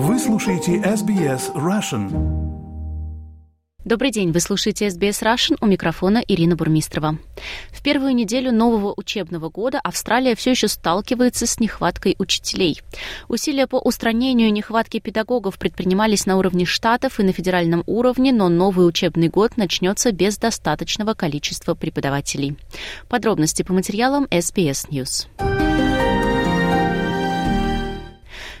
Вы слушаете SBS Russian. Добрый день, вы слушаете SBS Russian, у микрофона Ирина Бурмистрова. В первую неделю нового учебного года Австралия все еще сталкивается с нехваткой учителей. Усилия по устранению нехватки педагогов предпринимались на уровне штатов и на федеральном уровне, но новый учебный год начнется без достаточного количества преподавателей. Подробности по материалам SBS News.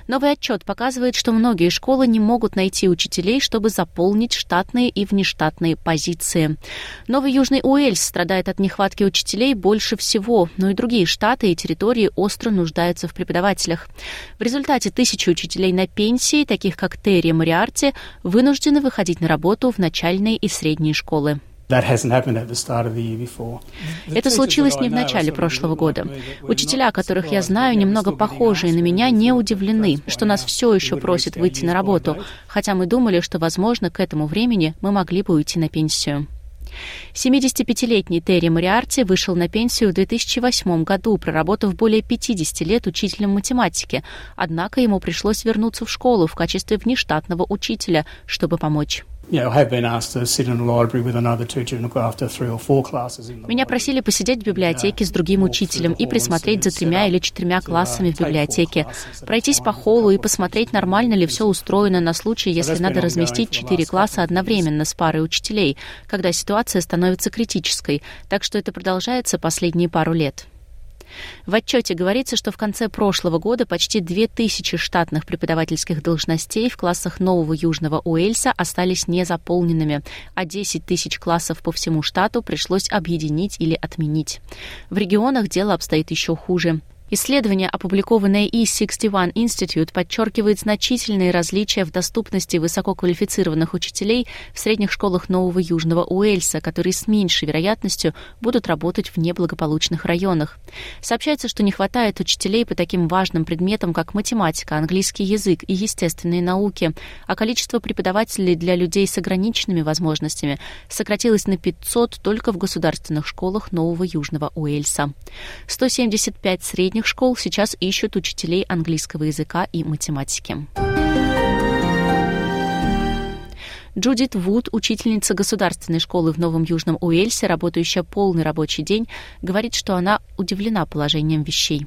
Новый отчет показывает, что многие школы не могут найти учителей, чтобы заполнить штатные и внештатные позиции. Новый Южный Уэльс страдает от нехватки учителей больше всего, но и другие штаты и территории остро нуждаются в преподавателях. В результате тысячи учителей на пенсии, таких как Терри Мариарти, вынуждены выходить на работу в начальные и средние школы. Это случилось не в начале прошлого года. Учителя, которых я знаю, немного похожие на меня, не удивлены, что нас все еще просят выйти на работу, хотя мы думали, что, возможно, к этому времени мы могли бы уйти на пенсию. 75-летний Терри Мариарти вышел на пенсию в 2008 году, проработав более 50 лет учителем математики. Однако ему пришлось вернуться в школу в качестве внештатного учителя, чтобы помочь. Меня просили посидеть в библиотеке с другим учителем и присмотреть за тремя или четырьмя классами в библиотеке, пройтись по холлу и посмотреть, нормально ли все устроено на случай, если надо разместить четыре класса одновременно с парой учителей, когда ситуация становится критической. Так что это продолжается последние пару лет. В отчете говорится, что в конце прошлого года почти 2000 штатных преподавательских должностей в классах Нового Южного Уэльса остались незаполненными, а 10 тысяч классов по всему штату пришлось объединить или отменить. В регионах дело обстоит еще хуже. Исследование, опубликованное E61 Institute, подчеркивает значительные различия в доступности высококвалифицированных учителей в средних школах Нового Южного Уэльса, которые с меньшей вероятностью будут работать в неблагополучных районах. Сообщается, что не хватает учителей по таким важным предметам, как математика, английский язык и естественные науки, а количество преподавателей для людей с ограниченными возможностями сократилось на 500 только в государственных школах Нового Южного Уэльса. 175 средних средних школ сейчас ищут учителей английского языка и математики. Джудит Вуд, учительница государственной школы в Новом Южном Уэльсе, работающая полный рабочий день, говорит, что она удивлена положением вещей.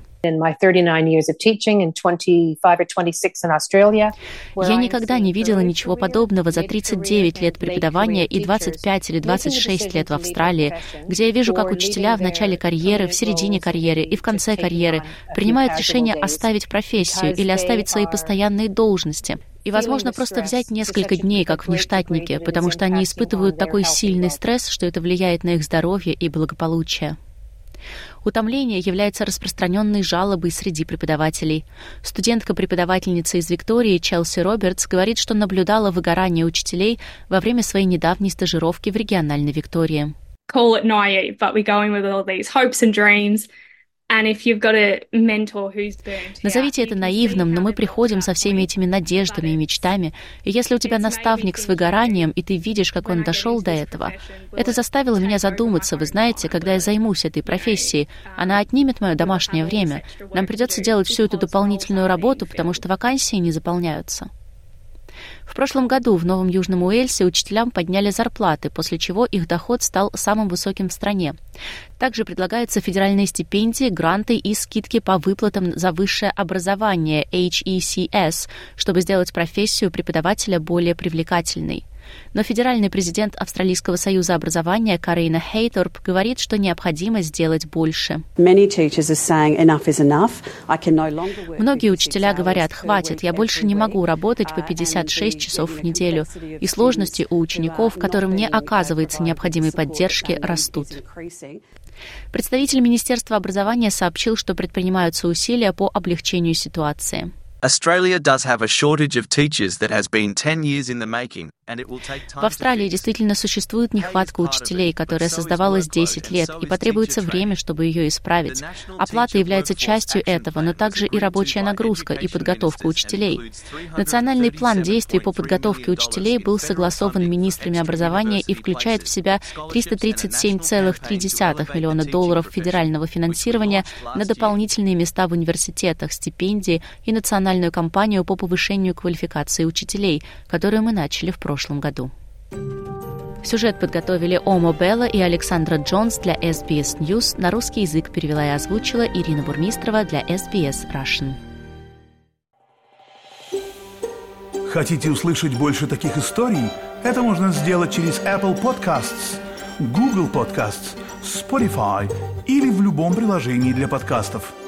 Я никогда не видела ничего подобного за 39 лет преподавания и 25 или 26 лет в Австралии, где я вижу, как учителя в начале карьеры, в середине карьеры и в конце карьеры принимают решение оставить профессию или оставить свои постоянные должности. И, возможно, просто взять несколько дней как внештатники, потому что они испытывают такой сильный стресс, что это влияет на их здоровье и благополучие. Утомление является распространенной жалобой среди преподавателей. Студентка-преподавательница из Виктории Челси Робертс говорит, что наблюдала выгорание учителей во время своей недавней стажировки в региональной Виктории. Call it naive, but we're going with all these hopes and dreams. Назовите это наивным, но мы приходим со всеми этими надеждами и мечтами, и если у тебя наставник с выгоранием, и ты видишь, как он дошел до этого, это заставило меня задуматься, вы знаете, когда я займусь этой профессией, она отнимет мое домашнее время, нам придется делать всю эту дополнительную работу, потому что вакансии не заполняются. Прошлом году в Новом Южном Уэльсе учителям подняли зарплаты, после чего их доход стал самым высоким в стране. Также предлагаются федеральные стипендии, гранты и скидки по выплатам за высшее образование HECS, чтобы сделать профессию преподавателя более привлекательной. Но федеральный президент Австралийского союза образования Карина Хейторп говорит, что необходимо сделать больше. Многие учителя говорят, хватит, я больше не могу работать по 56 часов в неделю. И сложности у учеников, которым не оказывается необходимой поддержки, растут. Представитель Министерства образования сообщил, что предпринимаются усилия по облегчению ситуации. Australia does have a shortage of teachers that has been 10 years in the making. В Австралии действительно существует нехватка учителей, которая создавалась 10 лет, и потребуется время, чтобы ее исправить. Оплата является частью этого, но также и рабочая нагрузка и подготовка учителей. Национальный план действий по подготовке учителей был согласован министрами образования и включает в себя 337,3 миллиона долларов федерального финансирования на дополнительные места в университетах, стипендии и национальную кампанию по повышению квалификации учителей, которую мы начали в прошлом году. Сюжет подготовили Омо Белла и Александра Джонс для SBS News. На русский язык перевела и озвучила Ирина Бурмистрова для SBS Russian. Хотите услышать больше таких историй? Это можно сделать через Apple Podcasts, Google Podcasts, Spotify или в любом приложении для подкастов –